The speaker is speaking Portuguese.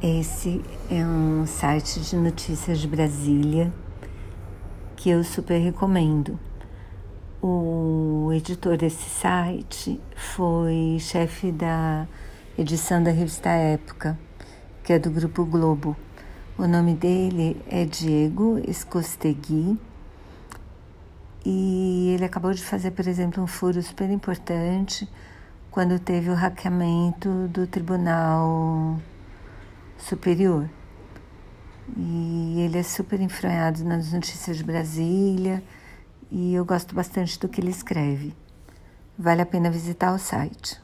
Esse é um site de notícias de Brasília que eu super recomendo. O editor desse site foi chefe da edição da revista Época, que é do Grupo Globo. O nome dele é Diego Escostegui e ele acabou de fazer, por exemplo, um furo super importante quando teve o hackeamento do Tribunal superior. E ele é super enfranhado nas notícias de Brasília e eu gosto bastante do que ele escreve. Vale a pena visitar o site.